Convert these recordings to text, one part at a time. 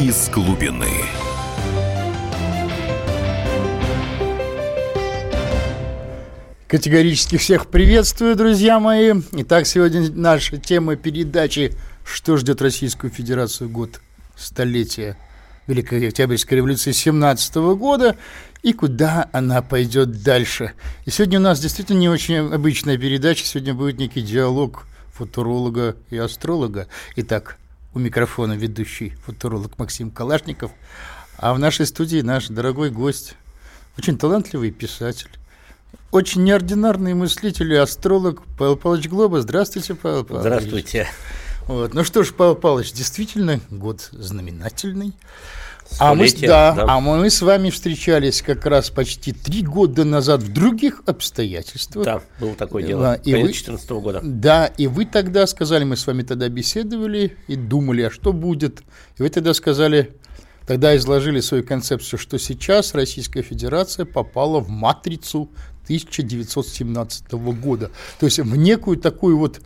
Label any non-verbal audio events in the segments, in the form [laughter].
из глубины. Категорически всех приветствую, друзья мои. Итак, сегодня наша тема передачи «Что ждет Российскую Федерацию год столетия Великой Октябрьской революции 17 года и куда она пойдет дальше. И сегодня у нас действительно не очень обычная передача, сегодня будет некий диалог футуролога и астролога. Итак, у микрофона ведущий футуролог Максим Калашников, а в нашей студии наш дорогой гость, очень талантливый писатель, очень неординарный мыслитель и астролог Павел Павлович Глоба. Здравствуйте, Павел Павлович. Здравствуйте. Вот. Ну что ж, Павел Павлович, действительно год знаменательный. А мы, да, да. а мы с вами встречались как раз почти три года назад в других обстоятельствах. Да, было такое дело. И 2014 -го года. Да, и вы тогда сказали, мы с вами тогда беседовали и думали, а что будет. И вы тогда сказали, тогда изложили свою концепцию, что сейчас Российская Федерация попала в матрицу 1917 года. То есть в некую такую вот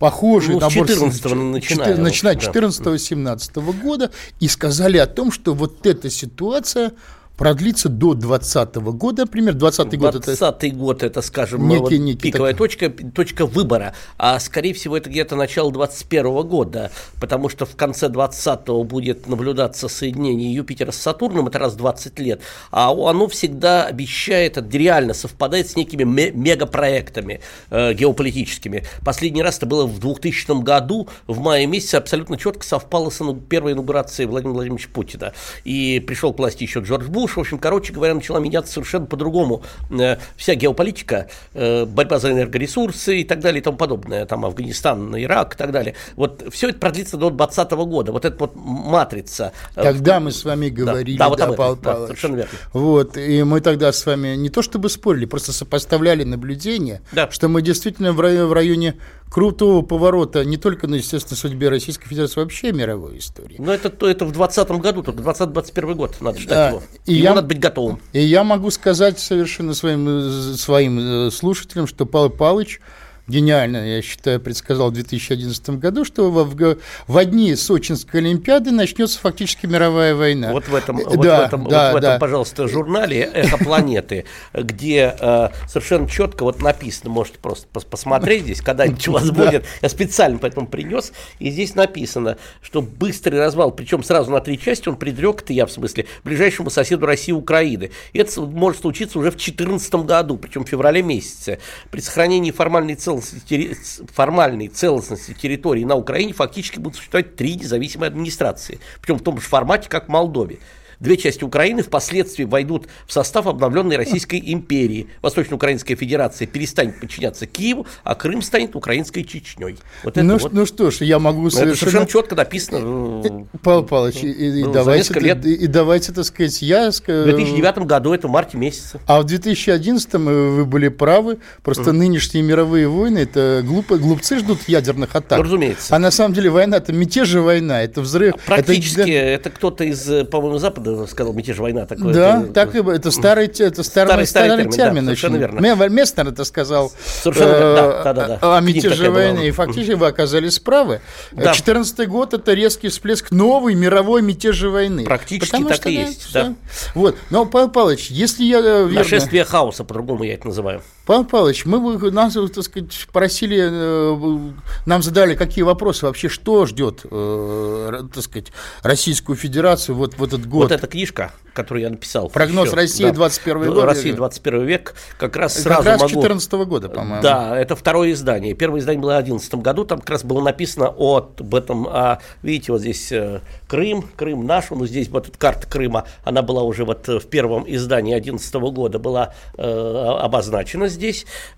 похожий ну, набор... 14 начиная. Начиная 14-17 года, и сказали о том, что вот эта ситуация продлится до 2020 года, например, 2020 год. 2020 это... год это, скажем, некий, вот некий пиковая такой... точка, точка выбора, а скорее всего это где-то начало 2021 года, потому что в конце 2020 будет наблюдаться соединение Юпитера с Сатурном, это раз в 20 лет, а оно всегда обещает, это реально совпадает с некими мегапроектами э, геополитическими. Последний раз это было в 2000 году, в мае месяце абсолютно четко совпало с первой инаугурацией Владимира Владимировича Путина. И пришел к власти еще Джордж Буш, Буш, в общем, короче говоря, начала меняться совершенно по-другому. Э, вся геополитика, э, борьба за энергоресурсы и так далее и тому подобное, там Афганистан, Ирак и так далее. Вот все это продлится до 2020 года. Вот эта вот матрица. Э, тогда мы с вами говорили, да, да, вот да, Павел да, совершенно верно. Вот, и мы тогда с вами не то чтобы спорили, просто сопоставляли наблюдения, да. что мы действительно в районе крутого поворота не только на, естественно, судьбе Российской Федерации, вообще мировой истории. Но это, это в 2020 году, только 2021 год надо ждать да, его. И я, надо быть готовым. И я могу сказать совершенно своим, своим э, слушателям, что Павел Павлович – гениально, я считаю, предсказал в 2011 году, что в, в, одни Сочинской Олимпиады начнется фактически мировая война. Вот в этом, да, вот в этом, да, вот в этом да. пожалуйста, журнале «Эхо планеты», где э, совершенно четко вот написано, можете просто посмотреть здесь, когда-нибудь у вас будет, я специально поэтому принес, и здесь написано, что быстрый развал, причем сразу на три части, он предрек, это я в смысле, ближайшему соседу России Украины. И это может случиться уже в 2014 году, причем в феврале месяце. При сохранении формальной целостности целостности, формальной целостности территории на Украине фактически будут существовать три независимые администрации, причем в том же формате, как в Молдове две части Украины впоследствии войдут в состав обновленной Российской империи. Восточно-Украинская Федерация перестанет подчиняться Киеву, а Крым станет украинской Чечней. Вот ну, вот. ну что ж, я могу совершенно... Это совершенно четко написано. Э, Павел Павлович, и, и, ну, давайте, лет. И, и давайте, так сказать, я... В 2009 году, это в марте месяце. А в 2011 вы были правы, просто mm. нынешние мировые войны, это глупо, глупцы ждут ядерных атак. Ну, разумеется. А на самом деле война, это мятеж же война, это взрыв. Практически, это, это кто-то из, э, по-моему, Запада сказал мятеж война. Такое, да, это, так и это старый, это старый, старый, старый термин. термин да, совершенно верно. Месснер это сказал совершенно, э, да, да, да, да. о мятеже войны, и фактически вы оказались правы. Да. 14 год это резкий всплеск новой мировой мятежи войны. Практически Потому так что, и да, есть. Да. Вот. Но, Павел Павлович, если я э, верно... Нашествие хаоса, по-другому я это называю. Павел Павлович, мы нас, так сказать, просили, э, нам задали, какие вопросы вообще, что ждет, так сказать, Российскую Федерацию вот в этот год. Вот эта книжка, которую я написал. Прогноз еще, России да, 21 год. Россия 21 век. Как раз как сразу раз могу... 14 года, по-моему. Да, это второе издание. Первое издание было в 2011 году. Там как раз было написано от, об этом, а, видите, вот здесь э, Крым, Крым наш. Ну, здесь вот эта карта Крыма, она была уже вот в первом издании 2011 года была э, обозначена здесь.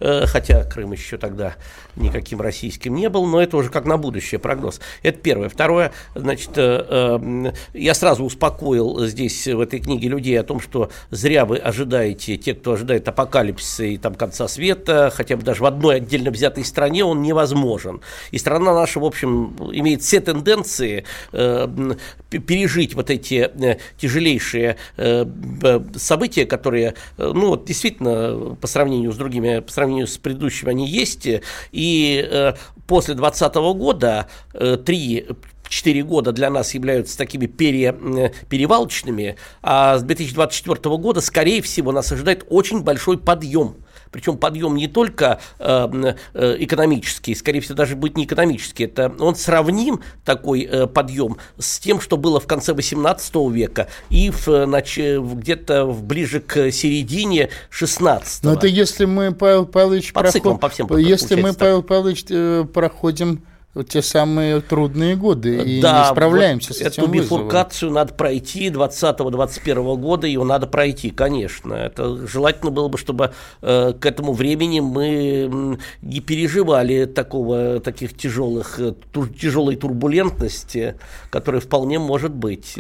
Э, хотя Крым еще тогда никаким российским не был, но это уже как на будущее прогноз. Это первое. Второе, значит, э, э, я сразу успокоил здесь в этой книге людей о том, что зря вы ожидаете, те, кто ожидает апокалипсиса и там конца света, хотя бы даже в одной отдельно взятой стране, он невозможен. И страна наша, в общем, имеет все тенденции пережить вот эти тяжелейшие события, которые, ну, вот действительно, по сравнению с другими, по сравнению с предыдущими, они есть. И э, после 2020 года э, три 4 года для нас являются такими пере, перевалочными, а с 2024 года, скорее всего, нас ожидает очень большой подъем причем подъем не только э, э, экономический, скорее всего, даже будет не экономический, это он сравним такой э, подъем с тем, что было в конце 18 века и в, где-то в, ближе к середине 16 Но это если мы, Павел Павлович, по проход... циклам, по всем если мы, Павел Павлович, э, проходим те самые трудные годы и да, не справляемся вот с этим эту бифуркацию вызовом. надо пройти 20-21 года, ее надо пройти, конечно. Это желательно было бы, чтобы э, к этому времени мы не переживали такого, таких тяжелых, э, тур, тяжелой турбулентности, которая вполне может быть.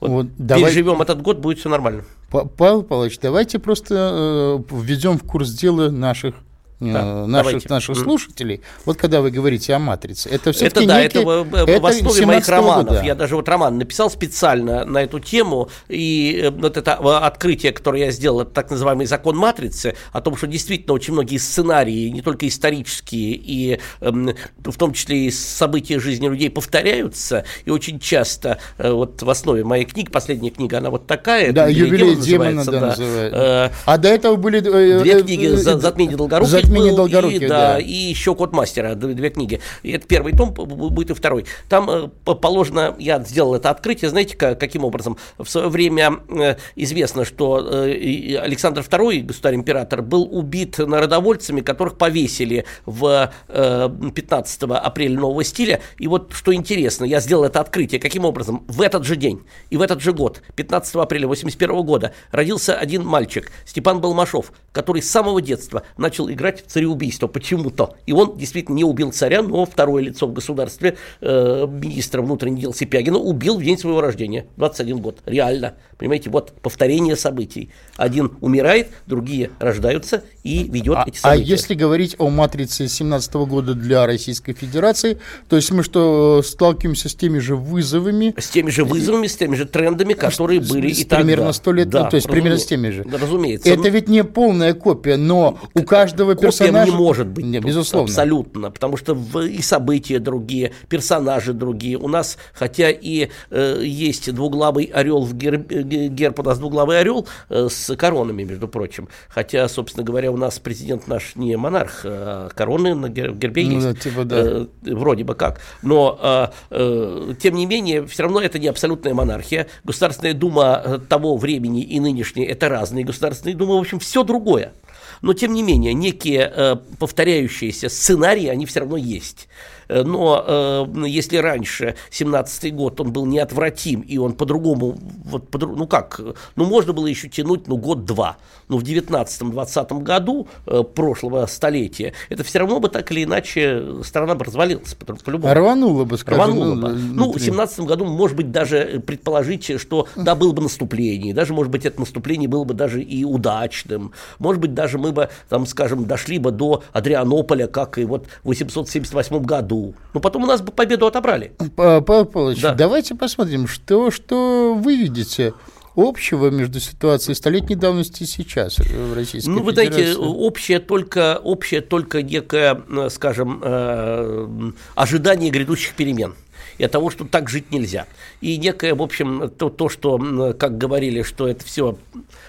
Вот вот, давай... Переживем этот год, будет все нормально. Павел Павлович, давайте просто э, введем в курс дела наших да, наших, наших слушателей. Вот когда вы говорите о матрице, это все Это да, некий, это, это в основе моих романов. Года. Я даже вот роман написал специально на эту тему, и э, вот это открытие, которое я сделал, это так называемый закон матрицы, о том, что действительно очень многие сценарии, не только исторические, и эм, в том числе и события жизни людей повторяются, и очень часто э, вот в основе моей книги, последняя книга, она вот такая. Да, юбилей демона, да, да. называется. Э, а до этого были... Две книги «Затмение долгоруких» Мини Долгорукий, и, да, да, и еще Код Мастера, две книги. И это первый том, будет и второй. Там э, положено, я сделал это открытие, знаете, каким образом? В свое время э, известно, что э, Александр II, государь-император, был убит народовольцами, которых повесили в 15 апреля нового стиля. И вот что интересно, я сделал это открытие. Каким образом? В этот же день и в этот же год, 15 апреля 81 года, родился один мальчик, Степан Балмашов, который с самого детства начал играть в цареубийство почему-то. И он действительно не убил царя, но второе лицо в государстве, э, министра внутренних дел Сипягина, убил в день своего рождения, 21 год. Реально. Понимаете, вот повторение событий. Один умирает, другие рождаются и ведет а, эти а события. А если говорить о матрице 17 года для Российской Федерации, то есть мы что, сталкиваемся с теми же вызовами? С теми же вызовами, с теми же трендами, которые с, были с, и Примерно сто лет, да, то есть примерно с теми же. Да, разумеется. Это ведь не полная копия, но у каждого персонажа персонаж... не может быть. Не, безусловно. Абсолютно. Потому что и события другие, персонажи другие. У нас, хотя и э, есть двуглавый орел в герб, герб у нас двуглавый орел э, с коронами, между прочим. Хотя, собственно говоря, у нас президент наш не монарх, а короны на гер, гербе ну, есть. Да, типа, да. Э, вроде бы как. Но, э, э, тем не менее, все равно это не абсолютная монархия. Государственная дума э, того времени и нынешняя – это разные государственные думы. В общем, все другое. Но, тем не менее, некие э, повторяющиеся сценарии, они все равно есть. Но э, если раньше, 17-й год, он был неотвратим, и он по-другому, вот, по, ну как, ну можно было еще тянуть, ну год-два. Но в 19-20 году э, прошлого столетия это все равно бы так или иначе страна бы развалилась. По-любому. Рванула бы, скажем. Рванула бы. Ну, в 17 году, может быть, даже предположить, что да, было бы наступление, даже, может быть, это наступление было бы даже и удачным. Может быть, даже мы бы, там, скажем, дошли бы до Адрианополя, как и вот в 878 году но потом у нас бы победу отобрали. Павел Павлович, да. давайте посмотрим, что, что вы видите общего между ситуацией столетней давности и сейчас в Российской Ну, вы знаете, общее только, общее только некое, скажем, э, ожидание грядущих перемен и от того, что так жить нельзя. И некое, в общем, то, то что, как говорили, что это все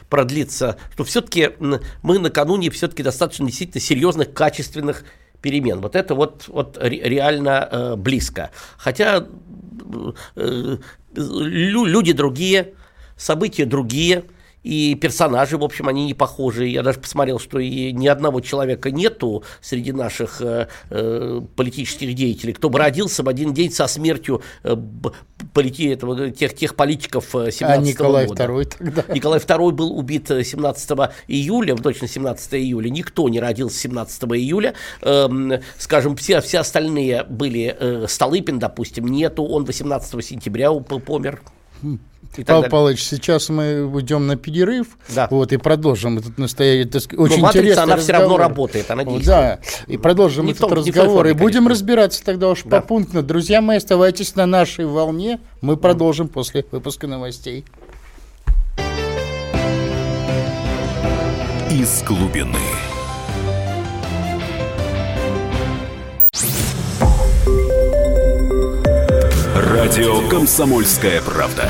продлится, что все-таки мы накануне все-таки достаточно действительно серьезных, качественных перемен. Вот это вот, вот реально э, близко. Хотя э, люди другие, события другие – и персонажи, в общем, они не похожи. Я даже посмотрел, что и ни одного человека нету среди наших э, э политических деятелей, кто бы родился в один день со смертью э, полити, этого, тех, тех политиков 17 э, а Николай года. II тогда? [laughs] Николай II был убит 17 июля, точно 17 июля. Никто не родился 17 июля. Э, скажем, все, все остальные были, э, Столыпин, допустим, нету, он 18 сентября помер. Хм. Павел Павлович, сейчас мы уйдем на перерыв, да. вот, и продолжим этот настоящий, очень Но интересный она разговор. все равно работает, она действует. Да, и продолжим не этот том, разговор, форме, и будем разбираться тогда уж да. попунктно. Друзья мои, оставайтесь на нашей волне, мы продолжим после выпуска новостей. Из глубины. Радио «Комсомольская правда».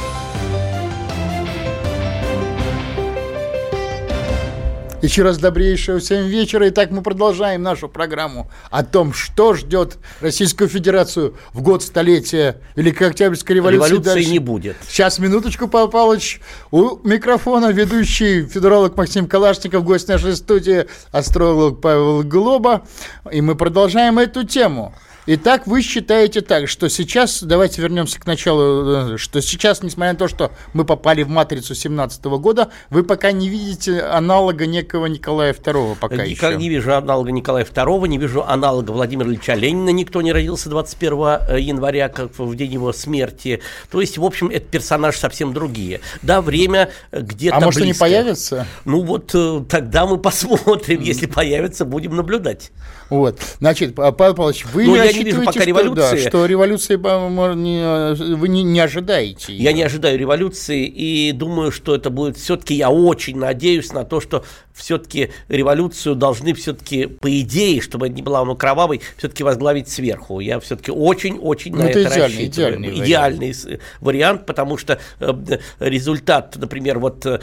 Еще раз добрейшего всем вечера. Итак, мы продолжаем нашу программу о том, что ждет Российскую Федерацию в год столетия Великой Октябрьской революции. Революции Дальше. не будет. Сейчас, минуточку, Павел Павлович. У микрофона ведущий федеролог Максим Калашников, гость нашей студии, астролог Павел Глоба. И мы продолжаем эту тему. Итак, вы считаете так, что сейчас, давайте вернемся к началу, э, что сейчас, несмотря на то, что мы попали в матрицу 17 года, вы пока не видите аналога некого Николая II пока Никак еще. не вижу аналога Николая II, не вижу аналога Владимира Ильича Ленина, никто не родился 21 э, января, как в день его смерти. То есть, в общем, это персонаж совсем другие. Да, время э, где-то А может, близко. они появятся? Ну вот тогда мы [laughs] посмотрим, если появятся, будем наблюдать. Вот, значит, Павел Павлович, вы Но я не вижу пока что, революции. Да, что революции вы не, не ожидаете. Я не ожидаю революции и думаю, что это будет все-таки, я очень надеюсь на то, что все-таки революцию должны все-таки, по идее, чтобы не была она кровавой, все-таки возглавить сверху. Я все-таки очень-очень ну, на это, это идеальный, рассчитываю. Идеальный, идеальный вариант. вариант, потому что э, результат, например, вот э,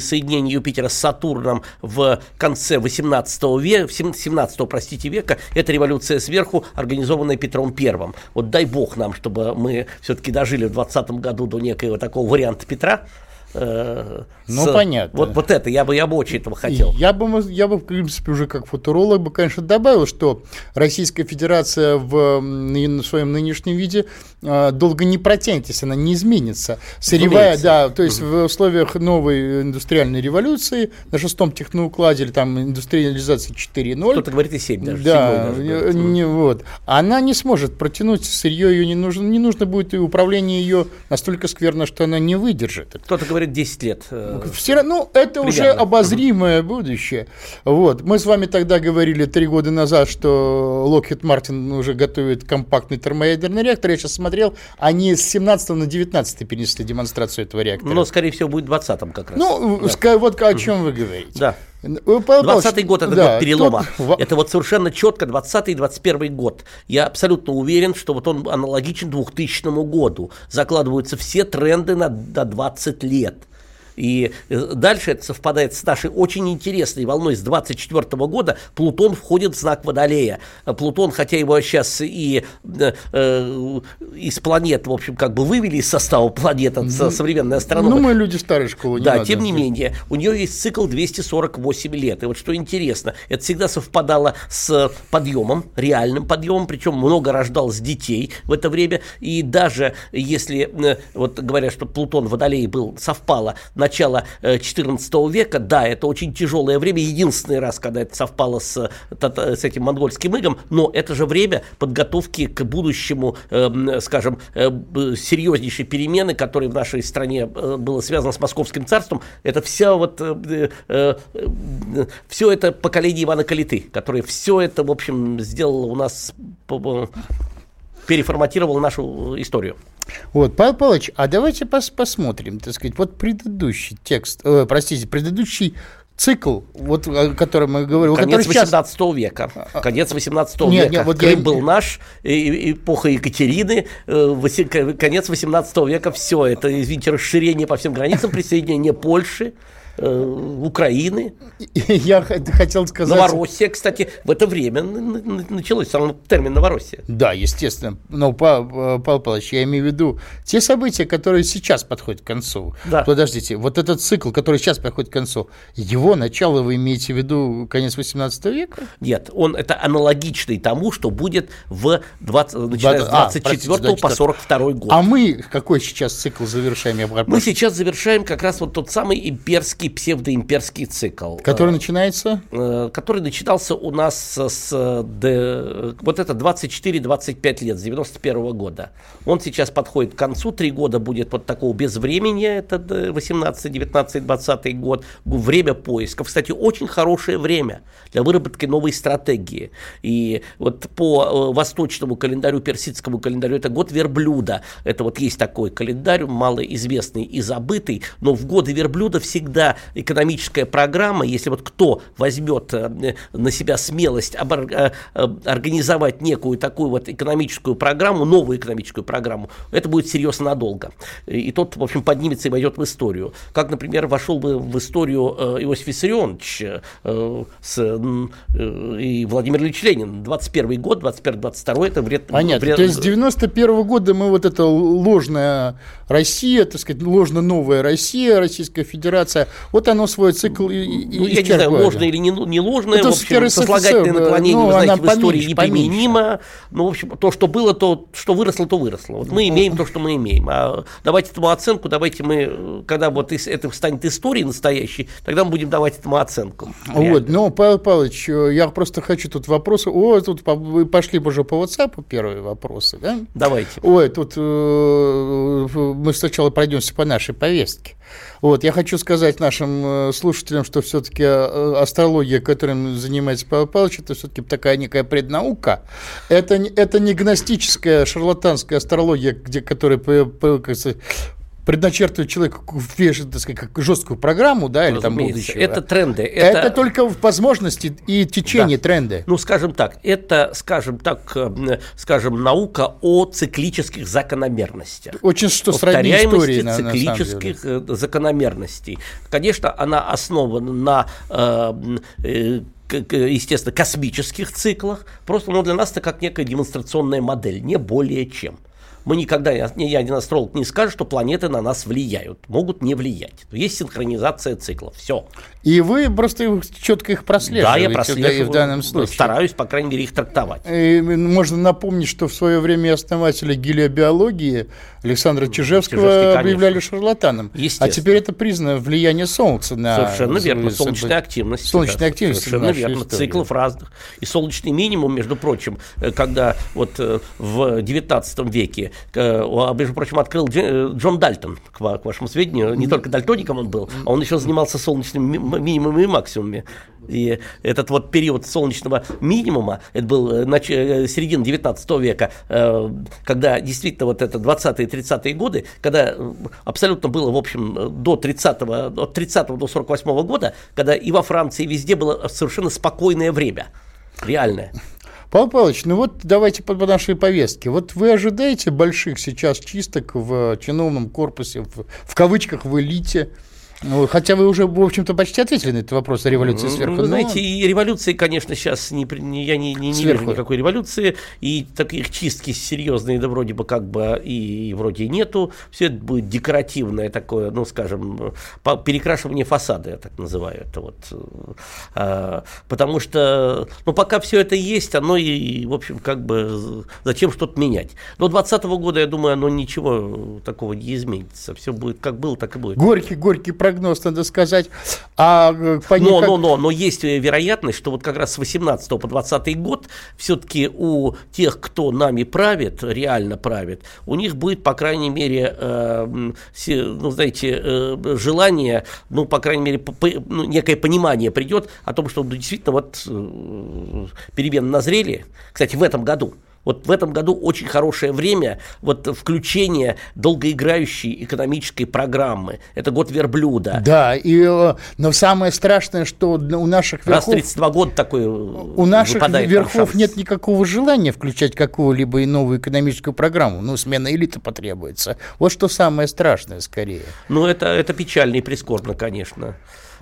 соединения Юпитера с Сатурном в конце 18 века, 17 простите, века, это революция сверху, организованная Петром Первым. Вот дай бог нам, чтобы мы все-таки дожили в 20 году до некоего такого варианта Петра, Э, ну, с, понятно. Вот, вот это, я бы, я бы очень этого хотел. Я бы, я бы, в принципе, уже как футуролог бы, конечно, добавил, что Российская Федерация в, в своем нынешнем виде э, долго не протянет, если она не изменится. Сырьевая, да, то есть в условиях новой индустриальной революции на шестом техноукладе или там индустриализации 4.0. Кто-то говорит и 7 даже. Да, даже не, вот. Она не сможет протянуть сырье, ее не нужно, не нужно будет и управление ее настолько скверно, что она не выдержит. Кто-то говорит говорит, 10 лет. Э, Все равно, ну, это примерно. уже обозримое будущее. Вот. Мы с вами тогда говорили три года назад, что Lockheed Martin уже готовит компактный термоядерный реактор. Я сейчас смотрел, они с 17 на 19 перенесли демонстрацию этого реактора. Но, скорее всего, будет в 20 как раз. Ну, да. вот о чем вы говорите. Да. 20 год это да, год перелома. Тут... Это вот совершенно четко 20 и 21 год. Я абсолютно уверен, что вот он аналогичен 2000 году. Закладываются все тренды на, на 20 лет. И э, дальше это совпадает с нашей очень интересной волной с 24 года. Плутон входит в знак Водолея. Плутон, хотя его сейчас и э, э, из планет, в общем, как бы вывели из состава планет от ну, современной астрономии. Ну, мы люди старой школы. Да, тем не менее, у нее есть цикл 248 лет. И вот что интересно, это всегда совпадало с подъемом, реальным подъемом, причем много рождалось детей в это время. И даже если, э, вот говорят, что Плутон Водолей был, совпало на начала XIV э, века, да, это очень тяжелое время, единственный раз, когда это совпало с, с этим монгольским игом, но это же время подготовки к будущему, э, скажем, э, серьезнейшей перемены, которая в нашей стране было связано с Московским царством, это вся вот, все это поколение Ивана Калиты, которое все это, в общем, сделало у нас переформатировал нашу историю. Вот, Павел Павлович, а давайте пос посмотрим, так сказать, вот предыдущий текст, э, простите, предыдущий цикл, вот о котором мы говорим. Конец 18 сейчас... века. А, а. Конец 18 нет, века. Нет, вот Крым я... был наш, эпоха Екатерины, э, конец 18 века, все это, извините, расширение по всем границам, присоединение Польши. Э, Украины. Я хотел сказать... Новороссия, кстати, в это время началось сам термин Новороссия. Да, естественно. Но, Павел Павлович, я имею в виду те события, которые сейчас подходят к концу. Да. Подождите, вот этот цикл, который сейчас подходит к концу, его начало вы имеете в виду конец 18 века? Нет, он это аналогичный тому, что будет в 20, начиная с 24 а, по 42 год. А мы какой сейчас цикл завершаем? Мы сейчас завершаем как раз вот тот самый имперский некий псевдоимперский цикл. Который начинается? Который начинался у нас с... Вот это 24-25 лет, с 91 года. Он сейчас подходит к концу, три года будет вот такого безвремени, это 18, 19, 20 год, время поисков. Кстати, очень хорошее время для выработки новой стратегии. И вот по восточному календарю, персидскому календарю, это год верблюда. Это вот есть такой календарь, малоизвестный и забытый, но в годы верблюда всегда экономическая программа, если вот кто возьмет э, на себя смелость э, организовать некую такую вот экономическую программу, новую экономическую программу, это будет серьезно надолго. И тот, в общем, поднимется и войдет в историю. Как, например, вошел бы в историю э, Иосиф Виссарионович с, и Владимир Ильич Ленин. 21 год, 21-22 это вред. Понятно. Вред... То есть с 91 -го года мы вот это ложная Россия, так сказать, ложно новая Россия, Российская Федерация, вот оно свой цикл ну, я не знаю, ложно или не, не ложное, это в общем, сослагательное наклонение, ну, вы знаете, в истории неприменимо. Ну, в общем, то, что было, то, что выросло, то выросло. Вот мы имеем то, что мы имеем. А давайте этому оценку, давайте мы, когда вот это станет историей настоящей, тогда мы будем давать этому оценку. Реально. Вот, ну, Павел Павлович, я просто хочу тут вопросы. О, тут вы пошли уже по WhatsApp первые вопросы, да? Давайте. Ой, тут э, мы сначала пройдемся по нашей повестке. Вот, я хочу сказать нашим э, слушателям, что все-таки э, астрология, которым занимается Павел Павлович, это все-таки такая некая преднаука. Это, это не гностическая шарлатанская астрология, где, которая предначертывает человеку так сказать, как жесткую программу, да, или там будущего. Это тренды. Это... это только возможности и течение да. тренда. Ну, скажем так, это, скажем так, э, скажем, наука о циклических закономерностью. Очень что сродни истории, на, циклических на э, закономерностей. Конечно, она основана на э, естественно, космических циклах, просто но для нас это как некая демонстрационная модель, не более чем мы никогда, ни ни астролог не скажет, что планеты на нас влияют, могут не влиять. Есть синхронизация циклов, все. И вы просто четко их прослеживаете. Да, я прослеживаю. В данном случае. Стараюсь, по крайней мере, их трактовать. И можно напомнить, что в свое время основатели гелиобиологии Александра Чижевского объявляли шарлатаном. А теперь это признано влияние Солнца на... Совершенно верно. Солнечная активность. Солнечная активность. Совершенно верно. Истории. Циклов разных. И солнечный минимум, между прочим, э, когда вот э, в 19 веке между прочим, открыл э, Джон Дальтон, к вашему сведению. Не только дальтоником он был, а он еще занимался солнечными минимумами и максимумами. И этот вот период солнечного минимума, это был э, нач... Э, середина 19 века, когда действительно вот это 20-е 30-е годы, когда абсолютно было, в общем, до 30 от 30 до 48 года, когда и во Франции, и везде было совершенно спокойное время, реальное. Павел Павлович, ну вот давайте по, нашей повестке. Вот вы ожидаете больших сейчас чисток в чиновном корпусе, в, в кавычках в элите? Ну, хотя вы уже, в общем-то, почти ответили на этот вопрос о революции ну, сверху. Вы знаете, и революции, конечно, сейчас не, не, я не, не, не вижу никакой революции, и таких чистки серьезные, да вроде бы как бы и вроде и нету. Все это будет декоративное такое, ну, скажем, перекрашивание фасада, я так называю это вот. А, потому что, ну, пока все это есть, оно и, в общем, как бы, зачем что-то менять. До 2020 года, я думаю, оно ничего такого не изменится. Все будет как было, так и будет. Горький, горький прогноз, надо сказать. А по но, но, но, но есть э, вероятность, что вот как раз с 18 по 20 год все-таки у тех, кто нами правит, реально правит, у них будет, по крайней мере, э, ну, знаете, э, желание, ну, по крайней мере, по, ну, некое понимание придет о том, что ну, действительно вот э, перемены назрели. Кстати, в этом году вот в этом году очень хорошее время вот включение долгоиграющей экономической программы. Это год верблюда. Да, и, э, но самое страшное, что у наших верхов... Раз 32 года такой У наших верхов нет никакого желания включать какую-либо новую экономическую программу. Ну, смена элиты потребуется. Вот что самое страшное скорее. Ну, это, это печально и прискорбно, конечно.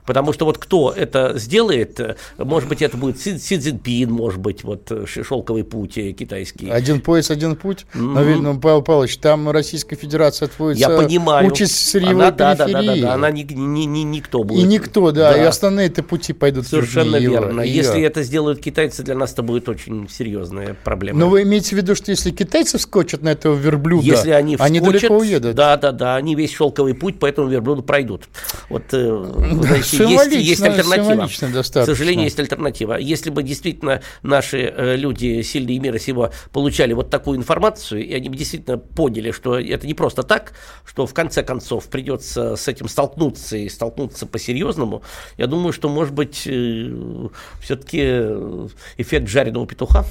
Потому что вот кто это сделает, э, может быть, это будет Си, Си Цзиньпин, может быть, вот э, шелковый путь э, китайский. Один пояс, один путь. Mm-hmm. Но, видно, Павел Павлович, там Российская Федерация отводится Я понимаю. участь сырьевой она, да, да, да, да, да, она ни, ни, ни, никто будет. И никто, да, и остальные-то пути пойдут Совершенно верно. ее. Если это сделают китайцы, для нас это будет очень серьезная проблема. Но вы имеете в виду, что если китайцы вскочат на этого верблюда, Если они они вскочат, далеко уедут? Да, да, да, они весь шелковый путь по этому верблюду пройдут. Вот, э, [laughs] Да, знаете, есть, есть альтернатива. К сожалению, есть альтернатива. Если бы действительно наши э, люди, сильные мира сего, получали вот такую информацию, и они бы действительно поняли, что это не просто так, что в конце концов придется с этим столкнуться и столкнуться по-серьезному, я думаю, что, может быть, все-таки эффект жареного петуха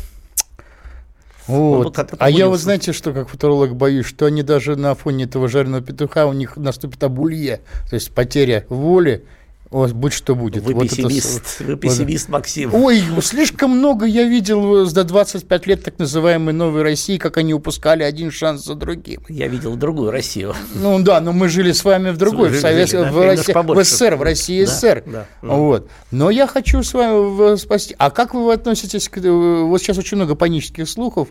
Вот. А я вот знаете, что как футуролог боюсь, что они даже на фоне этого жареного петуха у них наступит абулье, то есть потеря воли, о, будь что будет. Вы Вот это пессимист, вы вот. пессимист, Максим. Ой, слишком много я видел за 25 лет так называемой новой России, как они упускали один шанс за другим. Я видел другую Россию. Ну да, но мы жили с вами в другой, Жили, в, Совет- да, в, России- в СССР, в России Да, СССР. да. Вот. Но я хочу с вами в- спасти. А как вы относитесь к... э, Вот сейчас очень много панических слухов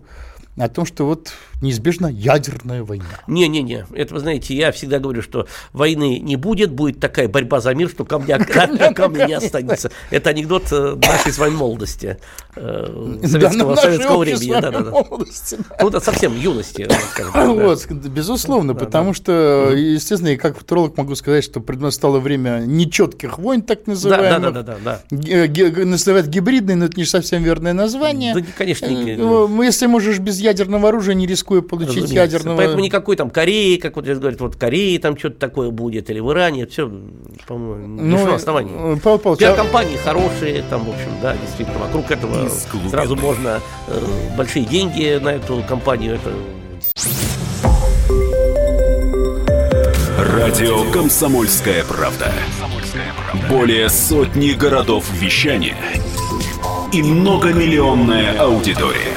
о том, что вот неизбежна ядерная война. Не-не-не, это вы знаете, я всегда говорю, что войны не будет, будет такая борьба за мир, что камня, [laughs] камня не останется. Это анекдот э, нашей с вами молодости, э, Да, советского, нашей советского времени. Да, да, да. молодости, да. Ну, это совсем юности, скажем так, [laughs] да. Вот, безусловно, потому что, естественно, и как футуролог могу сказать, что преднастало время нечетких войн, так Да, называемых. да, да, да, да. Ге- ге- называют гибридный, но это не совсем верное название. Да, не- конечно, не- Э, ну, Если можешь без ядерного оружия, не рискуя получить Разумеется. ядерного... Поэтому никакой там Кореи, как вот здесь говорят, вот в Корее там что-то такое будет, или в Иране, все, по-моему, Ну, лишено оснований. э, Павел Павлович, а- Пиар-компании хорошие, там, в общем, да, действительно, вокруг этого сразу можно э, большие деньги на эту компанию, это Радио «Комсомольская правда». Более сотни городов вещания и многомиллионная аудитория.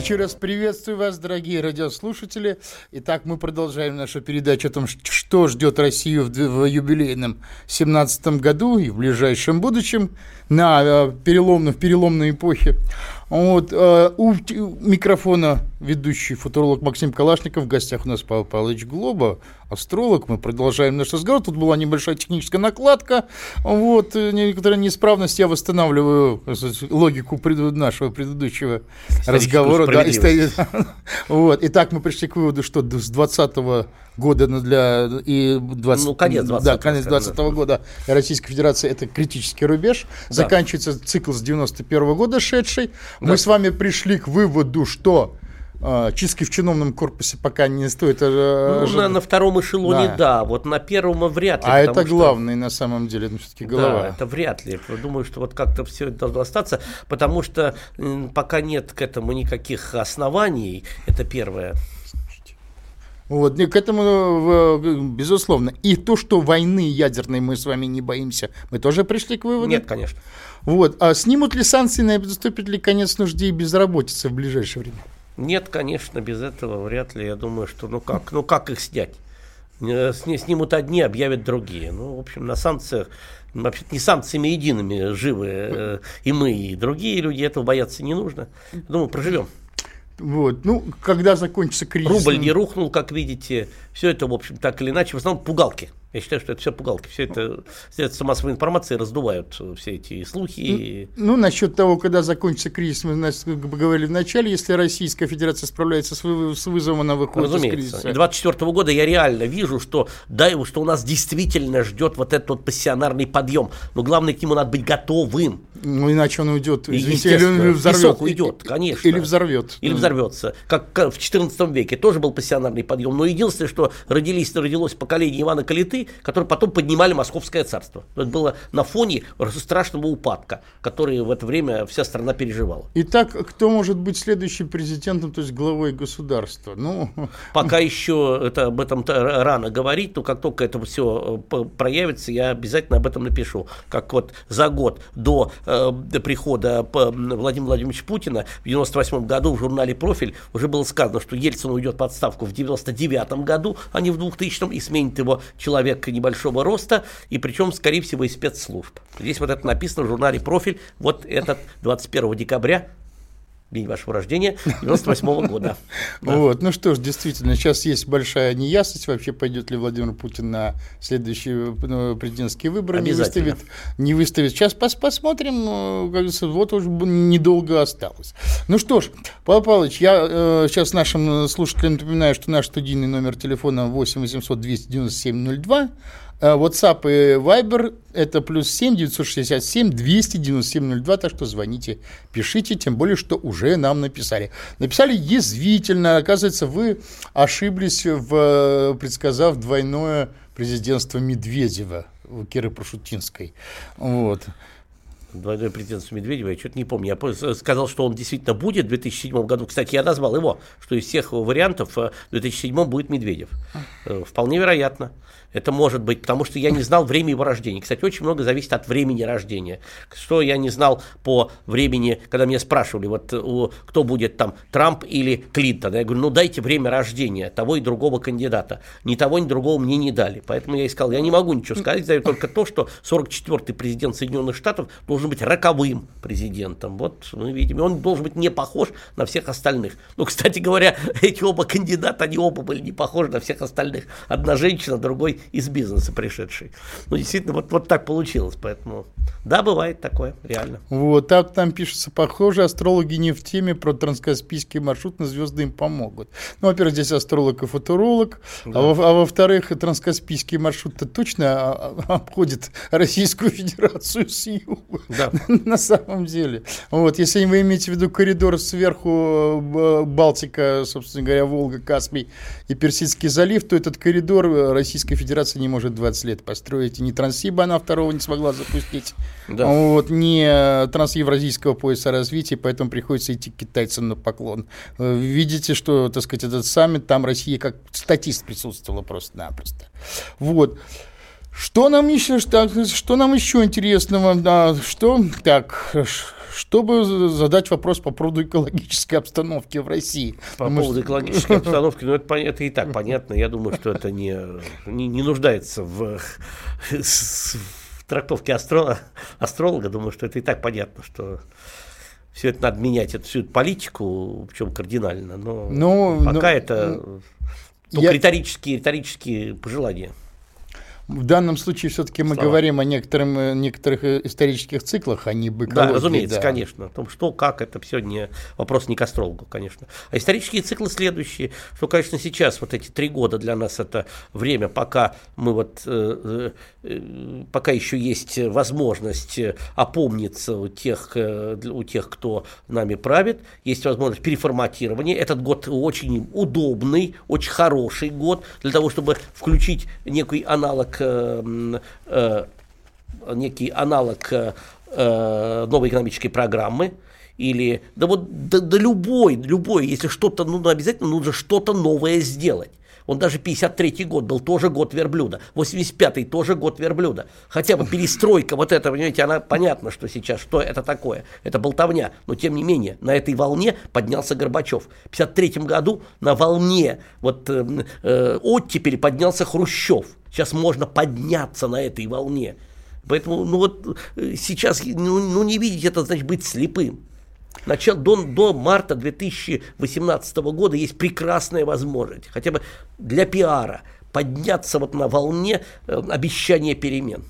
Еще раз приветствую вас, дорогие радиослушатели. Итак, мы продолжаем нашу передачу о том, что ждет Россию в, юбилейном 17 году и в ближайшем будущем на э, переломной, в переломной эпохе. Вот, э, у микрофона ведущий футуролог Максим Калашников. В гостях у нас Павел Павлович Глоба, астролог. Мы продолжаем наш разговор. Тут была небольшая техническая накладка. Вот, э, некоторая неисправность. Я восстанавливаю сказать, логику нашего предыдущего разговора. Да, истори- [laughs] вот. Итак, мы пришли к выводу, что с 20 года на- для и 20, Ну, конец да, 20-го, конец скажем, 20 года для Российской Федерации это критический рубеж. Заканчивается цикл с 91 года шедший. Мы с вами пришли к выводу, что э, чистки в чиновном корпусе пока не стоит э, Ну, ожидать. на, на втором эшелоне, Да. да. вот на первом вряд ли. А это что- главное на самом деле, ну, все-таки голова. Да, это вряд ли. Думаю, что вот как-то все это должно остаться, потому что пока нет к этому никаких оснований, это первое. Вот, к этому, э, безусловно. И то, что войны ядерной мы с вами не боимся, мы тоже пришли к выводу. Нет, конечно. Вот. А снимут ли санкции, наступит ли конец нужде и безработицы в ближайшее время? Нет, конечно, без этого вряд ли. Я думаю, что ну как, ну как их снять? Сни- Снимут одни, объявят другие. Ну, в общем, на санкциях вообще не санкциями едиными живы э, и мы, и другие люди. Этого бояться не нужно. Думаю, проживем. Вот. Ну, когда закончится кризис? Рубль не рухнул, как видите. Все это, в общем, так или иначе, в основном пугалки. Я считаю, что это все пугалки. Все это средства массовой информации раздувают э, все эти слухи. Ну, насчет того, когда закончится кризис, мы значит, как бы говорили в начале, если Российская Федерация справляется с, вы- с вызовом, она выходит из Разумеется. кризиса. И 24 года я реально вижу, что, да, что у нас действительно ждет вот этот вот пассионарный подъем. Но главное, к нему надо быть готовым. Ну, иначе он уйдет. Извините, или он взорвет. уйдет, конечно. Или взорвет. Или взорвется. Как, в XIV веке тоже был пассионарный подъем. Но единственное, что родились, родилось поколение Ивана Калиты, людей, которые потом поднимали Московское царство. Это было на фоне страшного упадка, который в это время вся страна переживала. Итак, кто может быть следующим президентом, то есть главой государства? Ну... [laughs] Пока еще это, об этом рано говорить, но как только это все э, проявится, я обязательно об этом напишу. Как вот за год до, э, до прихода Владимира Владимировича Путина в 98 году в журнале «Профиль» уже было сказано, что Ельцин уйдет в отставку в 99 году, а не в 2000 и сменит его человек небольшого роста, и причем, скорее всего, из спецслужб. Здесь вот это написано в журнале «Профиль», вот этот 21 декабря день вашего рождения, 98 -го года. [laughs] Да. Вот, ну что ж, действительно, сейчас есть большая неясность, вообще пойдет ли Владимир Путин на следующие ну, президентские выборы, не выставит, не выставит. Сейчас пос посмотрим, э, как говорится, вот уже недолго осталось. Ну что ж, Павел Павлович, я э, сейчас нашим слушателям напоминаю, что наш студийный номер телефона 8 800 297 02, Э, WhatsApp и Viber это плюс 7 967 297 02, так что звоните, пишите, тем более, что уже нам написали. Написали язвительно, оказывается, вы ошиблись, в, предсказав двойное президентство Медведева у Киры Прошутинской. Вот двойной президентство Медведева, я что-то не помню. Я сказал, что он действительно будет в 2007 году. Кстати, я назвал его, что из всех вариантов э, в 2007 будет Медведев. Э, вполне вероятно. Это может быть, потому что я не знал время его рождения. Кстати, очень много зависит от времени рождения. Что я не знал по времени, когда меня спрашивали, вот кто будет там, Трамп или Клинтон. Я говорю, ну дайте время рождения того и другого кандидата. Ни того, ни другого мне не дали. Поэтому я и сказал, я не могу ничего сказать, знаю только то, что 44-й президент Соединенных Штатов должен быть роковым президентом. Вот мы видим, он должен быть не похож на всех остальных. Ну, кстати говоря, [laughs] эти оба кандидата, они оба были не похожи на всех остальных. Одна женщина, другой из бизнеса пришедший. Ну, действительно, вот, вот так получилось, поэтому, да, бывает такое, реально. Вот, так там пишется, похоже, астрологи не в теме, про транскаспийский маршрут на звезды им помогут. Ну, во-первых, здесь астролог и футуролог, а да. а, во- а во-вторых, транскаспийский маршрут-то точно а, а, обходит Российскую [laughs] Федерацию с юга, да. [laughs] на самом деле. Вот, если вы имеете в виду коридор сверху Балтика, собственно говоря, Волга, Каспий и Персидский залив, то этот коридор Российской Федерации Федерация не может 20 лет построить. ни Транссиба она второго не смогла запустить, да. вот, ни э, трансевразийского пояса развития, поэтому приходится идти к китайцам на поклон. Э, видите, что, так сказать, этот саммит, там Россия как статист присутствовала просто-напросто. Вот. Что нам еще, что, что нам еще интересного? Да, что? Так, чтобы задать вопрос по поводу экологической обстановки в России. По Потому поводу экологической [laughs] обстановки, ну это, это и так понятно. Я думаю, что это не, не, не нуждается в, в трактовке астро, астролога. Думаю, что это и так понятно, что все это надо менять, эту всю эту политику, причем кардинально. Но ну, пока ну, это только я... риторические, риторические пожелания. В данном случае все-таки мы говорим о некоторым, э, некоторых э, исторических циклах, а не об экологии. Да, разумеется, да. конечно. О том, что, как, это все не вопрос не к астрологу, конечно. А исторические циклы следующие, что, конечно, сейчас вот эти три года для нас это время, пока мы вот, э, э, пока еще есть возможность опомниться у тех, э, у тех, кто нами правит, есть возможность переформатирования. Этот год очень удобный, очень хороший год для того, чтобы включить некий аналог Э, э, некий аналог э, новой экономической программы, или да вот да, да любой, любой, если что-то, ну обязательно нужно что-то новое сделать. Он даже 53-й год был тоже год верблюда. 85-й тоже год верблюда. Хотя бы перестройка вот эта, понимаете, она понятно, что сейчас, что это такое. Это болтовня. Но тем не менее, на этой волне поднялся Горбачев. В 53 году на волне вот э, э, оттепели поднялся Хрущев. Сейчас можно подняться на этой волне. Поэтому, ну вот э, сейчас, ну, ну не видеть это, значит быть слепым. Начал, до, до марта 2018 года есть прекрасная возможность, хотя бы для пиара, подняться вот на волне э, обещания перемен.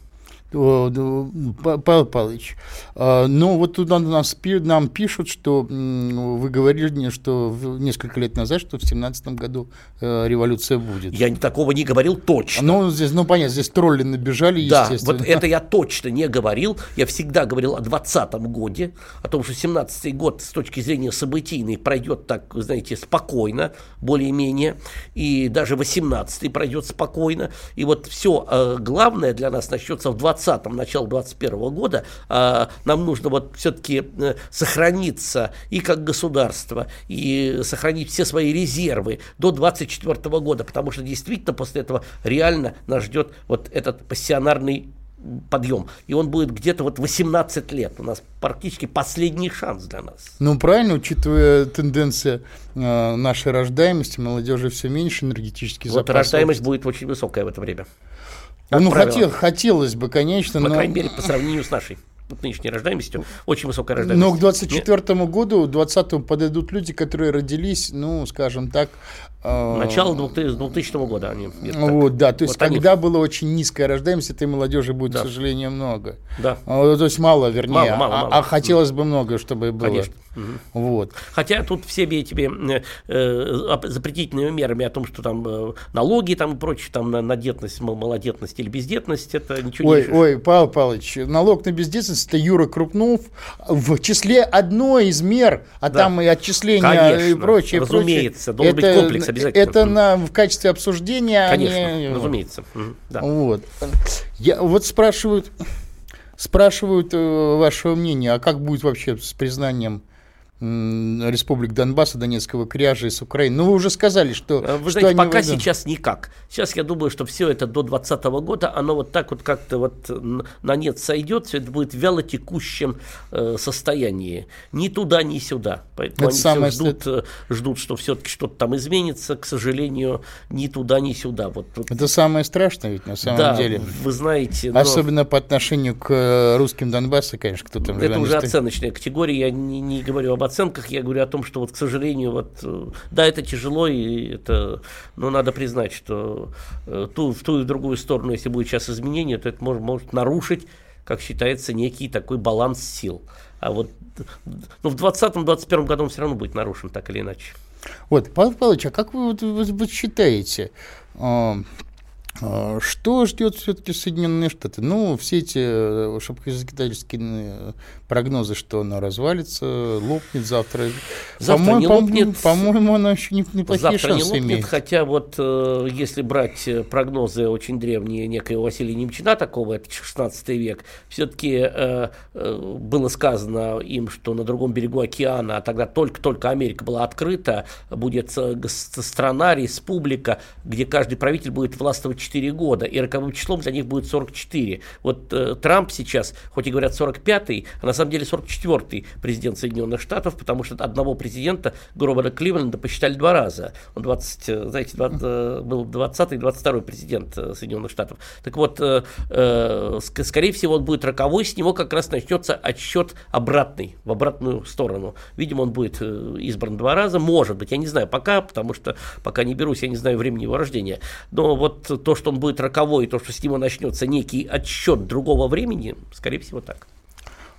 Павел Павлович, а, ну вот туда нас, нам пишут, что вы говорили, что несколько лет назад, что в семнадцатом году э, революция будет. Я такого не говорил точно. Ну, здесь, ну, понятно, здесь тролли набежали, да, естественно. вот это я точно не говорил. Я всегда говорил о двадцатом годе, о том, что семнадцатый год с точки зрения событийной пройдет так, знаете, спокойно, более-менее, и даже восемнадцатый пройдет спокойно. И вот все э, главное для нас начнется в 20 2020, начало 2021 года, а, нам нужно вот все-таки э, сохраниться и как государство, и сохранить все свои резервы до 2024 года, потому что действительно после этого реально нас ждет вот этот пассионарный подъем. И он будет где-то вот 18 лет. У нас практически последний шанс для нас. Ну, правильно, учитывая тенденции э, нашей рождаемости, молодежи все меньше, энергетически вот запас. рождаемость будет очень высокая в это время. Как ну, хотел, хотелось бы, конечно, По но... крайней мере, по сравнению с нашей нынешней рождаемостью, очень высокая рождаемость. Но к 24 году, 20 подойдут люди, которые родились, ну, скажем так, а, Начало 2000 года они. Вот, да, то есть вот когда они... была очень низкая рождаемость, этой молодежи будет, да. к сожалению, много. Да. А, то есть мало, вернее, мало, мало, а, мало. а хотелось бы много, чтобы было. Конечно. Угу. Вот. Хотя тут всеми этими э, э запретительными мерами о том, что там э, налоги там и прочее, там на, на детность, малодетность или бездетность, это ничего ой, не. Ой, Павел Павлович, налог на бездетность, это Юра Крупнов в числе одной из мер, а да. там и отчисления Конечно, и прочее. Разумеется, прочее. должен это, быть комплекс обязательно. Это на, в качестве обсуждения. Конечно, они, разумеется. Да. Вот. Я, вот спрашивают, спрашивают э, вашего мнения, а как будет вообще с признанием республик Донбасса, Донецкого кряжа и с Украины. Ну, вы уже сказали, что... Э, вы что знаете, пока выйдут. сейчас никак. Сейчас я думаю, что все это до 2020 года, оно вот так вот как-то вот на нет сойдет, все это будет в вялотекущем э, состоянии. Ни туда, ни сюда. Поэтому это они самое... ждут, это... ждут, что все-таки что-то там изменится. К сожалению, ни туда, ни сюда. Вот, вот. Это самое страшное ведь на самом да, деле. вы знаете... Но... Особенно по отношению к э, русским Донбасса, конечно, кто там... Это уже оценочная категория, я не, не говорю об оценках, я говорю о том, что вот, к сожалению, вот, э, да, это тяжело, и это, но надо признать, что э, ту, в ту и в другую сторону, если будет сейчас изменение, то это может, может нарушить, как считается, некий такой баланс сил. А вот ну, в 2020-2021 году он все равно будет нарушен, так или иначе. Вот, Павел Павлович, а как вы, вот, вы, вы считаете, а, а, что ждет все-таки Соединенные Штаты? Ну, все эти э, шапкозагитательские прогнозы, что она развалится, лопнет завтра. Завтра по не лопнет. По-моему, она еще не, неплохие завтра шансы не лопнет, имеет. Хотя вот э, если брать э, прогнозы очень древние некоего Василия Немчина, такого, это 16 век, все-таки э, э, было сказано им, что на другом берегу океана, а тогда только-только Америка была открыта, будет э, страна, республика, где каждый правитель будет властвовать 4 года, и роковым числом для них будет 44. Вот э, Трамп сейчас, хоть и говорят 45-й, а на самом деле 44-й президент Соединенных Штатов, потому что одного президента Гробера Кливленда посчитали два раза. Он 20, э, знаете, 20, э, был 20-й 22-й президент э, Соединенных Штатов. Так вот, э, скорее всего, он будет роковой, с него как раз начнется отсчет обратный, в обратную сторону. Видимо, он будет избран два раза, может быть, я не знаю пока, потому что пока не берусь, я не знаю времени его рождения. Но вот то, что он будет роковой, то, что с него начнется некий отсчет другого времени, скорее всего, так.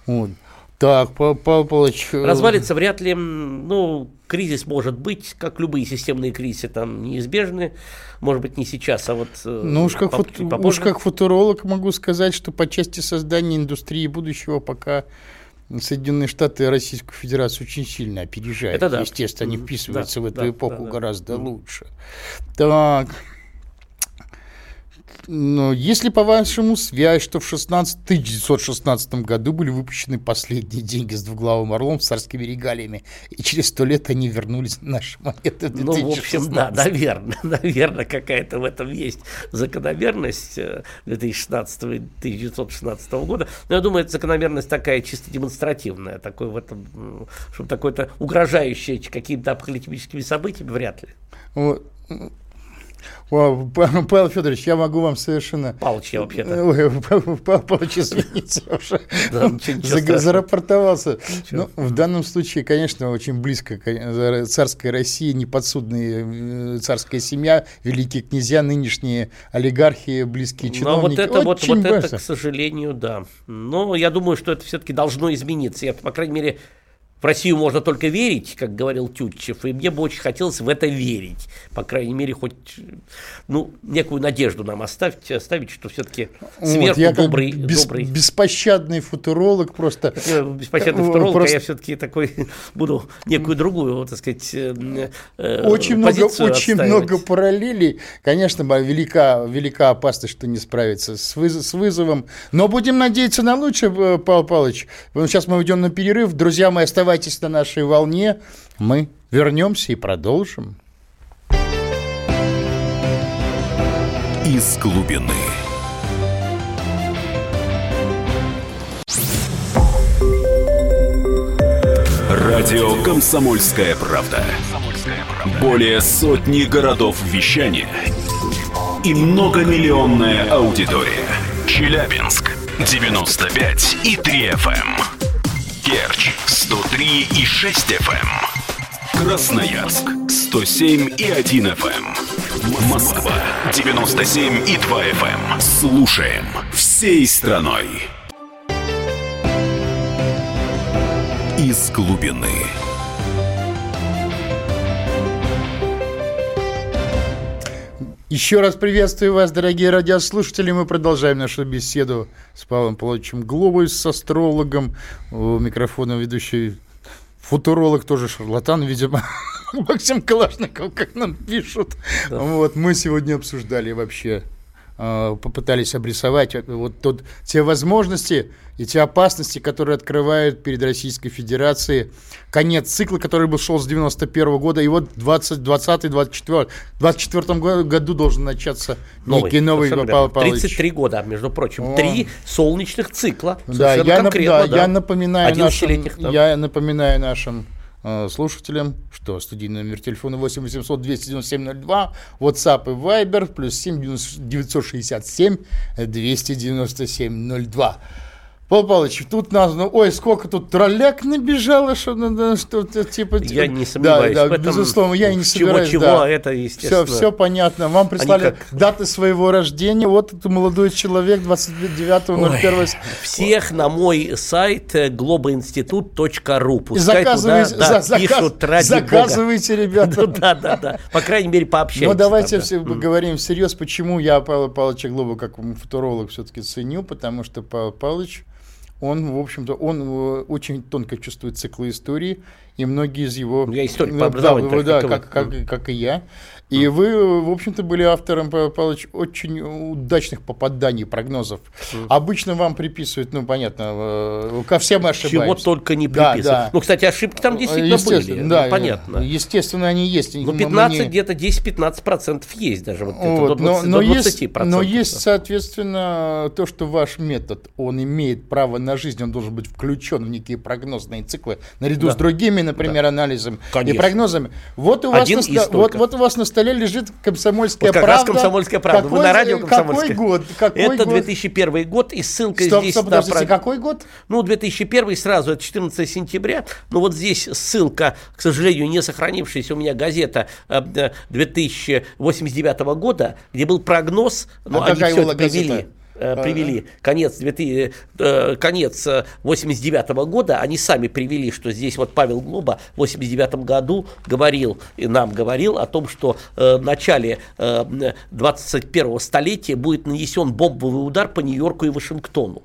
Вот. Так, Павел Павлович... Развалится вряд ли, ну, кризис может быть, как любые системные кризисы, там неизбежны, может быть, не сейчас, а вот э, Ну, уж как, фут, уж как футуролог могу сказать, что по части создания индустрии будущего пока Соединенные Штаты и Российскую Федерацию очень сильно опережают. Это да. Естественно, они вписываются да, в эту да, эпоху да, гораздо да. лучше. Так, если по-вашему связь, что в 16, 1916 году были выпущены последние деньги с двуглавым орлом с царскими регалиями, и через сто лет они вернулись на наши монеты в Ну, в общем, да, наверное, [laughs] наверное, какая-то в этом есть закономерность 2016-1916 э, года. Но я думаю, это закономерность такая чисто демонстративная, такой в этом, чтобы такое-то угрожающее какими-то апокалиптическими событиями, вряд ли. Вот Павел Федорович, я могу вам совершенно... Павлович, я вообще-то. Ой, Павлович, извините, уже зарапортовался. Ну, в данном случае, конечно, очень близко царская Россия, неподсудная э, царская семья, великие князья, нынешние олигархи, близкие чиновники. Но вот это, вот, вот это, к сожалению, да. Но я думаю, что это все-таки должно измениться. Я, по крайней мере, в Россию можно только верить, как говорил Тютчев, и мне бы очень хотелось в это верить. По крайней мере, хоть ну, некую надежду нам оставить, оставить что все-таки сверху вот, я добрый, бес, добрый... Беспощадный футуролог просто... Я беспощадный футуролог, просто... а я все-таки такой [laughs] буду некую другую, вот, так сказать, э, э Очень, много, очень много параллелей. Конечно, велика, велика опасность, что не справиться с, выз с вызовом. Но будем надеяться на лучшее, э, Павел Павлович. Сейчас мы уйдем на перерыв. Друзья мои, оставайтесь Оставайтесь на нашей волне. Мы вернемся и продолжим. Из глубины. Радио «Комсомольская правда». Более сотни городов вещания и многомиллионная аудитория. Челябинск 95 и 3 FM. Керчь 103 и 6 FM. Эм. Красноярск 107 и 1 FM. Эм. Москва 97 и 2 FM. Эм. Слушаем всей страной. Из глубины. Еще раз приветствую вас, дорогие радиослушатели. Мы продолжаем нашу беседу с Павлом Павловичем Глобой, с астрологом. У микрофона ведущий футуролог, тоже шарлатан, видимо, [laughs] Максим Калашников, как нам пишут. Да. Вот, мы сегодня обсуждали вообще попытались обрисовать вот тот, те возможности и те опасности, которые открывают перед Российской Федерацией конец цикла, который был шел с 91 года, и вот в 2020-2024 24 году должен начаться новый, некий новый Павел Павлович. 33 года, между прочим, три солнечных цикла. Да, я, нап, да, да. я напоминаю нашим, я напоминаю нашим Э, слушателям, что студийный номер телефона 8 800 297 02, WhatsApp и Viber, плюс 7 967 297 02. Павел Павлович, тут названо, ой, сколько тут тролляк набежало, что, ну, что типа... Я не сомневаюсь да, да, в этом. Безусловно, я не собираюсь. Чего, чего, да. это естественно. Все, все понятно. Вам прислали как... даты своего рождения. Вот это молодой человек, 29.01. Всех на мой сайт globoinstitut.ru. Пускай туда да, за, пишут ради Заказывайте, Бога. ребята. [laughs] да, да, да. По крайней мере, пообщаемся. Но давайте все поговорим всерьез, почему я Павла Павловича Глоба как футуролог все-таки ценю, потому что Павел Павлович он, в общем-то, он э, очень тонко чувствует циклы истории, и многие из его... Я историк по образованию. Да, да как, как, как и я. И вы, в общем-то, были автором, Павел Павлович, очень удачных попаданий, прогнозов. Обычно вам приписывают, ну, понятно, э, ко всем ошибаемся. Чего только не приписывают. Да, да. Ну, кстати, ошибки там действительно были. Да, ну, понятно. Естественно, они есть. Ну, 15, не... где-то 10-15% есть даже. Вот, вот, до 20, но, но, до 20%. Есть, но есть, соответственно, то, что ваш метод, он имеет право на жизнь, он должен быть включен в некие прогнозные циклы, наряду да. с другими, например, да. анализом Конечно. и прогнозами. Вот у, вас на, вот, вот у вас на столе лежит «Комсомольская вот как правда». раз «Комсомольская правда». Какой, Вы на радио «Комсомольская». Какой год? Какой это 2001 год, и ссылка стоп, здесь... Стоп, на... какой год? Ну, 2001 сразу, это 14 сентября. Но вот здесь ссылка, к сожалению, не сохранившаяся у меня газета 2089 э, года, где был прогноз, но а они все это привели. Э, привели. Конец, 2000, э, конец 89 -го года, они сами привели, что здесь вот Павел Глоба в 89 году говорил, и нам говорил о том, что э, в начале 21 столетия будет нанесен бомбовый удар по Нью-Йорку и Вашингтону.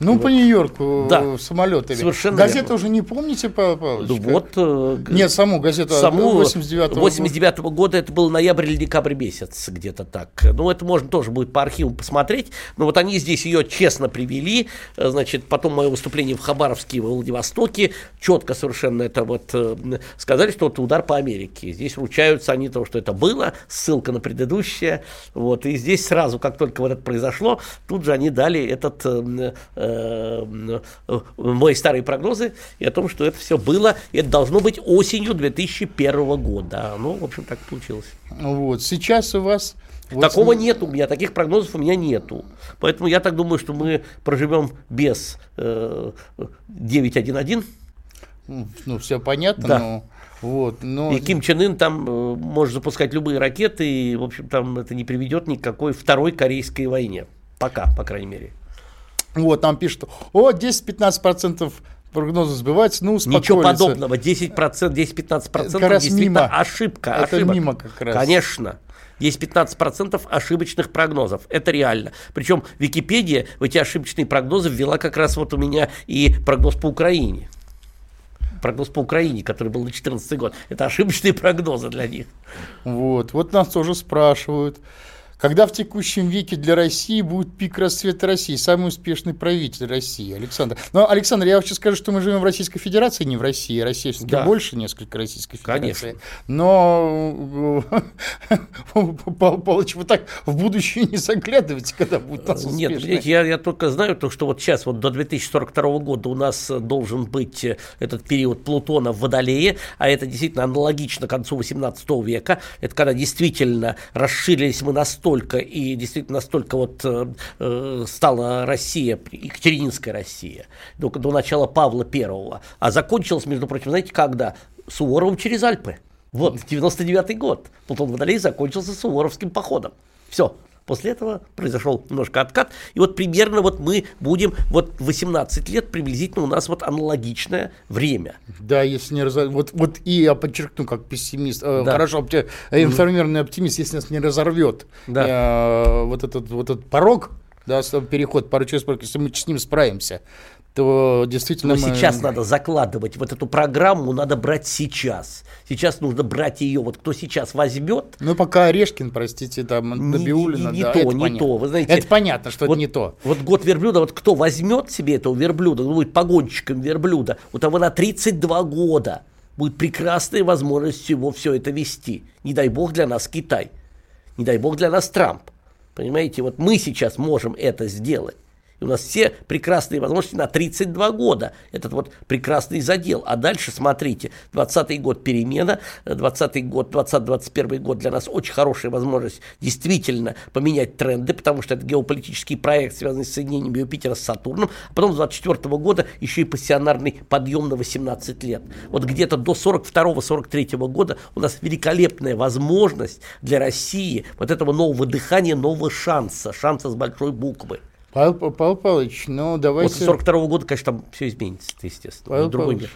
Ну, вот. по Нью-Йорку да. самолетами. Совершенно Газету верно. уже не помните, Павел Павлович? Да вот. Э, Нет, саму газету саму 89 -го 89 -го года, это был ноябрь или декабрь месяц, где-то так. Ну, это можно тоже будет по архиву посмотреть. Но вот они здесь ее честно привели. Э, значит, потом мое выступление в Хабаровске и в Владивостоке. Четко совершенно это вот э, сказали, что это удар по Америке. Здесь ручаются они того, что это было. Ссылка на предыдущее. Вот. И здесь сразу, как только вот это произошло, тут же они дали этот э, мои старые прогнозы и о том, что это все было, и это должно быть осенью 2001 года. Ну, в общем, так получилось. Вот, сейчас у вас... Вот Такого нету у меня, таких прогнозов у меня нету. Поэтому я так думаю, что мы проживем без э, 911. Ну, все понятно, Да. но... Вот, но... И Ким Чен Ын там э, может запускать любые ракеты, и, в общем, там это не приведет ни к какой второй корейской войне. Пока, по крайней мере. Вот, нам пишут, о, 10-15% прогнозов сбывается, ну, успокоились. Ничего подобного. 10%, 10-15% Это как раз мимо. ошибка. Это ошибок. мимо как раз. Конечно. 10-15% ошибочных прогнозов. Это реально. Причем Википедия в эти ошибочные прогнозы ввела как раз вот у меня и прогноз по Украине. Прогноз по Украине, который был на 2014 год. Это ошибочные прогнозы для них. Вот, вот нас тоже спрашивают, когда в текущем веке для России будет пик расцвета России, самый успешный правитель России, Александр. Но, Александр, я вообще скажу, что мы живем в Российской Федерации, не в России. Россия все-таки Да. больше несколько Российской Федерации. Конечно. Но, [laughs] Павлович, вы так в будущее не заглядывайте, когда будет нас Нет, понимаете, я, я только знаю, то, что вот сейчас, вот до 2042 года у нас должен быть э, этот период Плутона в Водолее, а это действительно аналогично концу 18 века. Это когда действительно расширились мы настолько и действительно настолько вот э, э, стала Россия, Екатерининская Россия, до, до начала Павла Первого. А закончилось, между прочим, знаете, когда? Суворовым через Альпы. Вот, 99 год. Плутон Водолей закончился Суворовским походом. Все. После этого произошел немножко откат. И вот примерно вот мы будем, вот 18 лет приблизительно у нас вот аналогичное время. Да, если не разорвет. Вот, вот и я подчеркну, как пессимист, э, Да. хорошо, опти- э, информированный оптимист, если нас не разорвет Да. э, вот, этот, вот этот порог, да, переход пару через порог, если мы с ним справимся, то действительно Но мы- сейчас надо закладывать вот эту программу, надо брать сейчас. Сейчас нужно брать ее. Вот кто сейчас возьмет, Ну, пока Орешкин, простите, там, Не- Набиуллина, не- не да, то, это не понятно. то, вы знаете, это понятно, что вот, это не то. Вот год верблюда, вот кто возьмет себе этого верблюда, ну, будет погонщиком верблюда, у того на 32 года будет прекрасная возможность его все это вести. Не дай бог для нас Китай. Не дай бог для нас Трамп. Понимаете, вот мы сейчас можем это сделать. И у нас все прекрасные возможности на 32 года. Этот вот прекрасный задел. А дальше, смотрите, 20 год перемена, 20 год, 20-21 год для нас очень хорошая возможность действительно поменять тренды, потому что это геополитический проект, связанный с соединением Юпитера с Сатурном. А потом с 24 года еще и пассионарный подъем на 18 лет. Вот где-то до 42-43 года у нас великолепная возможность для России вот этого нового дыхания, нового шанса, шанса с большой буквы. Павел, Павел Павлович, ну, давайте... После 42 года, конечно, там все изменится, естественно. Павел Другой Павлович, мир.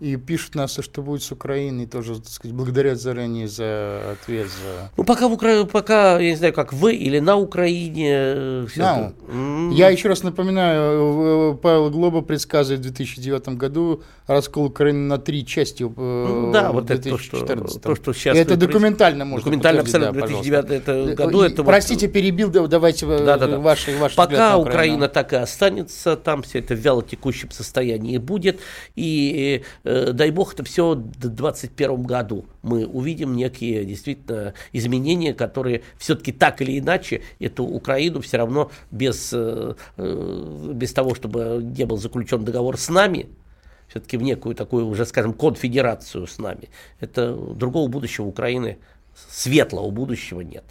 И пишут нас, что будет с Украиной, тоже, так сказать, благодарят заранее за ответ, за... Ну, пока в Украине, пока, я не знаю, как вы или на Украине. э, всё Да. это, Я еще раз напоминаю, э, Павел Глоба предсказывает в 2009 году раскол Украины на три части э, Ну да, вот это то, что- 2014. то, что сейчас И это документально можно Документально абсолютно да, в 2009 пожалуйста. году Э, это вот- Простите, перебил, да, давайте э, Да, да, да. ваши, ваши Пока на Украина так и останется, там все это в вялотекущем состоянии будет. И э, дай бог, это все в 2021 году мы увидим некие действительно изменения, которые все-таки так или иначе эту Украину все равно без, э, э, без того, чтобы не был заключен договор с нами, все-таки в некую такую уже, скажем, конфедерацию с нами. Это другого будущего Украины, светлого будущего нет.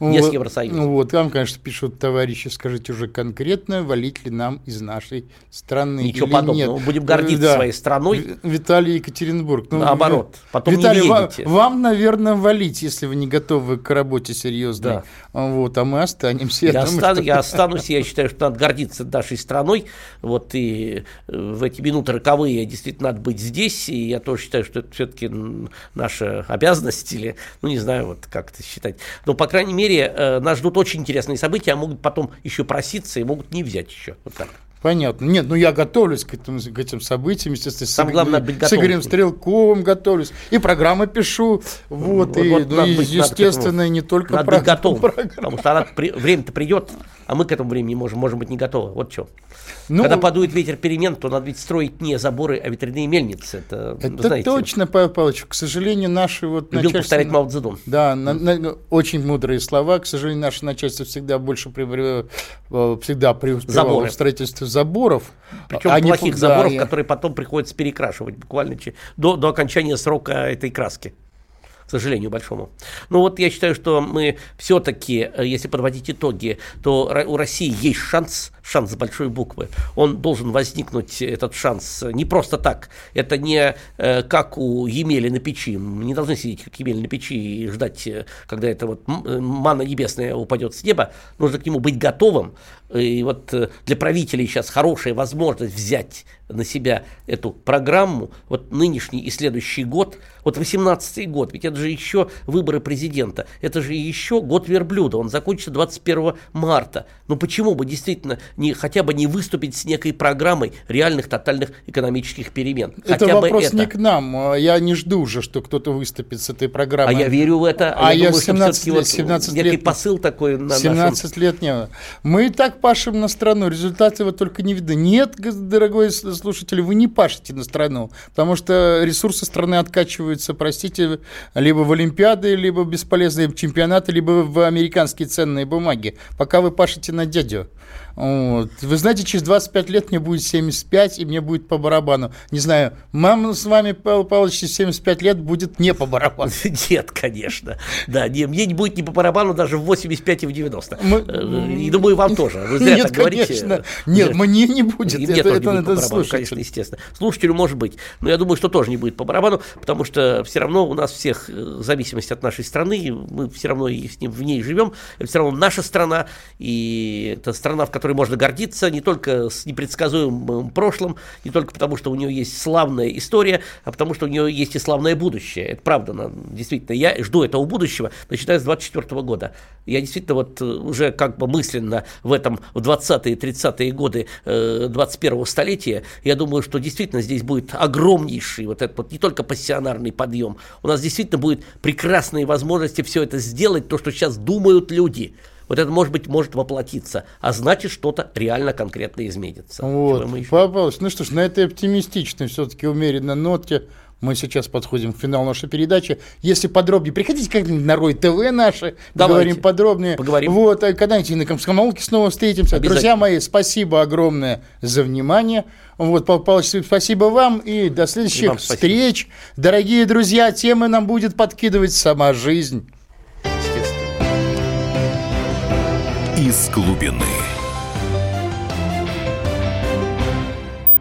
Не с Вот, Евросоюзом. Ну вот, там, конечно, пишут товарищи, скажите уже конкретно, валить ли нам из нашей страны Ничего или подобного. нет. Будем гордиться да. своей страной. Ви- Виталий Екатеринбург. Ну, Наоборот. Потом не Виталий, ва- едете. вам, наверное, валить, если вы не готовы к работе серьезной. Да. Вот, а мы останемся. Я, думаю, остану- что- я останусь, я считаю, что надо гордиться нашей страной. Вот и э, в эти минуты роковые действительно надо быть здесь. И я тоже считаю, что это все-таки наша обязанность или, ну не знаю, вот как это считать. Но, по крайней мере, э, нас ждут очень интересные события, а могут потом еще проситься и могут не взять еще. Вот так. Понятно. Нет, ну я готовлюсь к, этому, к этим событиям, естественно. с Самое Игорем- главное, быть С готовым. Игорем Стрелковым готовлюсь. И программы пишу. Вот, Вот- и, вот ну, и, быть- естественно, этому- не только Надо про- быть готовым, [laughs] потому что она при- время-то придет, а мы к этому времени можем, можем быть не готовы. Вот что. Ну, Когда подует ветер перемен, то надо ведь строить не заборы, а ветряные мельницы. Это, Это знаете. точно, Павел Павлович. К сожалению, наши вот Любил начальство- повторять Мао Цзэдун. Да, на- на- очень мудрые слова. К сожалению, наше начальство всегда больше при- э, всегда преуспевало Заборы. в строительстве заборов. Причем Они- плохих да, заборов, и- которые потом приходится перекрашивать буквально до, до окончания срока этой краски. К сожалению, большому. Ну вот я считаю, что мы все-таки, если подводить итоги, то у России есть шанс, шанс с большой буквы. Он должен возникнуть, этот шанс, не просто так. Это не э, как у Емели на печи. Мы не должны сидеть как Емели на печи и ждать, э, когда это вот э, манна небесная упадет с неба. Нужно к нему быть готовым. И вот э, для правителей сейчас хорошая возможность взять на себя эту программу, вот нынешний и следующий год, вот 18 год, ведь это же еще выборы президента, это же еще год верблюда, он закончится 21 марта. Ну почему бы действительно не, хотя бы не выступить с некой программой реальных тотальных экономических перемен? Это хотя вопрос бы это. не к нам. А Я не жду уже, что кто-то выступит с этой программой. А я верю в это. А я думаю, что 17 всё-таки лет- вот 17 некий лет- посыл такой на нашем 17 лет не. Мы и так пашем на страну, результаты вот только не видны. Нет, дорогой слушатель, вы не пашете на страну, потому что ресурсы страны откачиваются, простите, либо в Олимпиады, либо бесполезные чемпионаты, либо в американские ценные бумаги, пока вы пашете на дядю. Вот. Вы знаете, через 25 лет мне будет 75, и мне будет по барабану. Не знаю, мама с вами, Павел Павлович, через 75 лет будет не по барабану. [laughs] Нет, конечно. Да, не, мне не будет не по барабану даже в 85 и в 90. Мы- Э, И думаю, вам тоже. Вы зря Нет, так говорите. конечно. Нет, мне не будет. И Это- мне тоже это не будет надо по барабану, конечно, естественно. Слушателю может быть. Но я думаю, что тоже не будет по барабану, потому что все равно у нас всех, э, в зависимости от нашей страны, мы все равно в ней живем. Это все равно наша страна, и это страна, в которой можно гордиться не только с непредсказуемым прошлым, не только потому, что у нее есть славная история, а потому, что у нее есть и славное будущее. Это правда, на- действительно. Я жду этого будущего, начиная с 24 года. Я действительно вот э, уже как бы мысленно в этом, в 20-е, 30-е годы э, 21-го столетия, я думаю, что действительно здесь будет огромнейший вот этот вот не только пассионарный подъем, у нас действительно будет прекрасные возможности все это сделать, то, что сейчас думают люди. Вот это, может быть, может воплотиться, а значит, что-то реально конкретно изменится. Вот. Павел Павлович, ну что ж, на этой оптимистичной, все-таки умеренной ноте мы сейчас подходим к финалу нашей передачи. Если подробнее, приходите как-нибудь на Рой ТВ наши, поговорим подробнее. Поговорим. Вот, а когда-нибудь и на Комсомолке снова встретимся. Друзья мои, спасибо огромное за внимание. Вот, Павел Павлович, спасибо вам и до И следующих спасибо. встреч. Дорогие друзья, темы нам будет подкидывать сама жизнь. Из глубины.